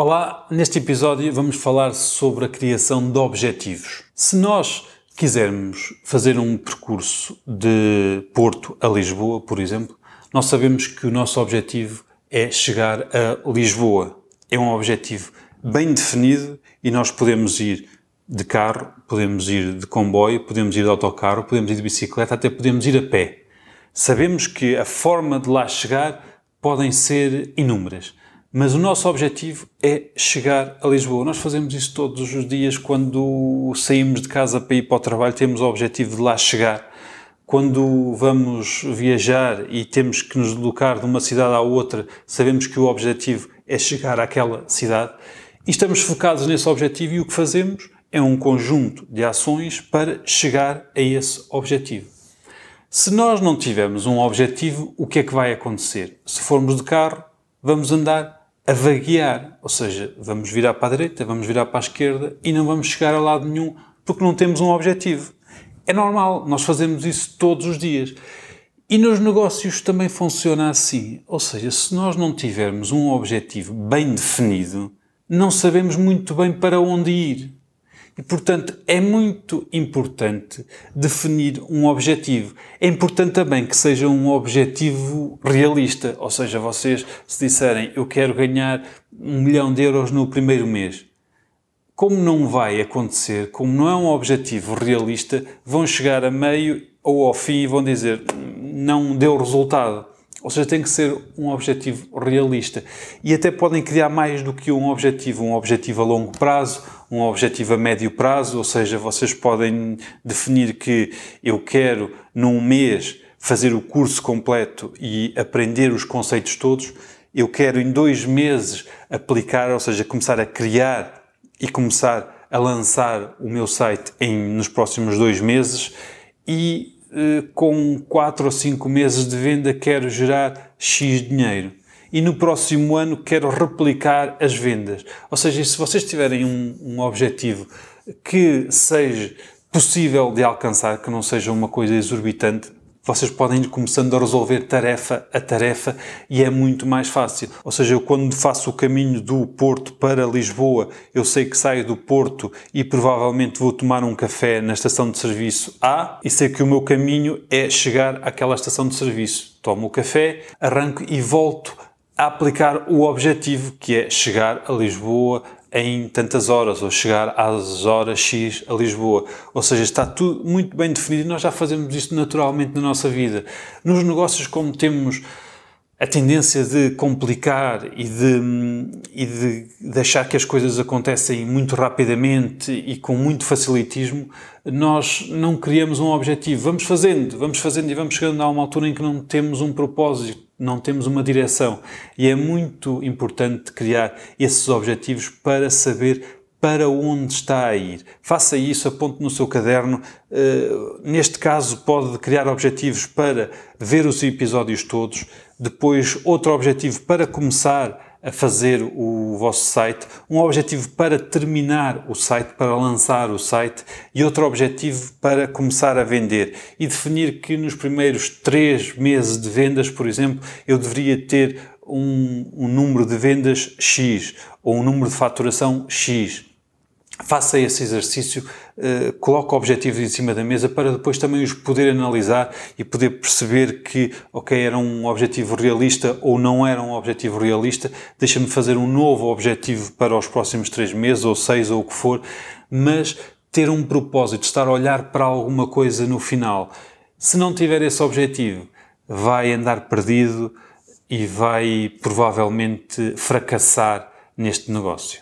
Olá, neste episódio vamos falar sobre a criação de objetivos. Se nós quisermos fazer um percurso de Porto a Lisboa, por exemplo, nós sabemos que o nosso objetivo é chegar a Lisboa. É um objetivo bem definido e nós podemos ir de carro, podemos ir de comboio, podemos ir de autocarro, podemos ir de bicicleta, até podemos ir a pé. Sabemos que a forma de lá chegar podem ser inúmeras. Mas o nosso objetivo é chegar a Lisboa. Nós fazemos isso todos os dias quando saímos de casa para ir para o trabalho, temos o objetivo de lá chegar. Quando vamos viajar e temos que nos deslocar de uma cidade à outra, sabemos que o objetivo é chegar àquela cidade e estamos focados nesse objetivo e o que fazemos é um conjunto de ações para chegar a esse objetivo. Se nós não tivermos um objetivo, o que é que vai acontecer? Se formos de carro, vamos andar a vaguear, ou seja, vamos virar para a direita, vamos virar para a esquerda e não vamos chegar a lado nenhum porque não temos um objetivo. É normal, nós fazemos isso todos os dias. E nos negócios também funciona assim. Ou seja, se nós não tivermos um objetivo bem definido, não sabemos muito bem para onde ir. E, portanto, é muito importante definir um objetivo. É importante também que seja um objetivo realista. Ou seja, vocês, se disserem eu quero ganhar um milhão de euros no primeiro mês, como não vai acontecer, como não é um objetivo realista, vão chegar a meio ou ao fim e vão dizer não deu resultado. Ou seja, tem que ser um objetivo realista. E até podem criar mais do que um objetivo, um objetivo a longo prazo, um objetivo a médio prazo, ou seja, vocês podem definir que eu quero num mês fazer o curso completo e aprender os conceitos todos, eu quero em dois meses aplicar, ou seja, começar a criar e começar a lançar o meu site em, nos próximos dois meses. E com quatro ou cinco meses de venda quero gerar X dinheiro e no próximo ano quero replicar as vendas. Ou seja, se vocês tiverem um, um objetivo que seja possível de alcançar, que não seja uma coisa exorbitante, vocês podem ir começando a resolver tarefa a tarefa e é muito mais fácil. Ou seja, eu quando faço o caminho do Porto para Lisboa, eu sei que saio do Porto e provavelmente vou tomar um café na estação de serviço A e sei que o meu caminho é chegar àquela estação de serviço. Tomo o café, arranco e volto a aplicar o objetivo que é chegar a Lisboa em tantas horas ou chegar às horas X a Lisboa. Ou seja, está tudo muito bem definido e nós já fazemos isto naturalmente na nossa vida. Nos negócios, como temos a tendência de complicar e de, e de deixar que as coisas acontecem muito rapidamente e com muito facilitismo, nós não criamos um objetivo. Vamos fazendo, vamos fazendo e vamos chegando a uma altura em que não temos um propósito, não temos uma direção. E é muito importante criar esses objetivos para saber para onde está a ir. Faça isso, aponte no seu caderno. Uh, neste caso, pode criar objetivos para ver os episódios todos. Depois, outro objetivo para começar a fazer o vosso site, um objetivo para terminar o site, para lançar o site e outro objetivo para começar a vender. E definir que nos primeiros três meses de vendas, por exemplo, eu deveria ter um, um número de vendas X ou um número de faturação X faça esse exercício, uh, coloque objetivos em cima da mesa para depois também os poder analisar e poder perceber que, ok, era um objetivo realista ou não era um objetivo realista, deixa-me fazer um novo objetivo para os próximos três meses ou seis ou o que for, mas ter um propósito, estar a olhar para alguma coisa no final. Se não tiver esse objetivo, vai andar perdido e vai provavelmente fracassar neste negócio.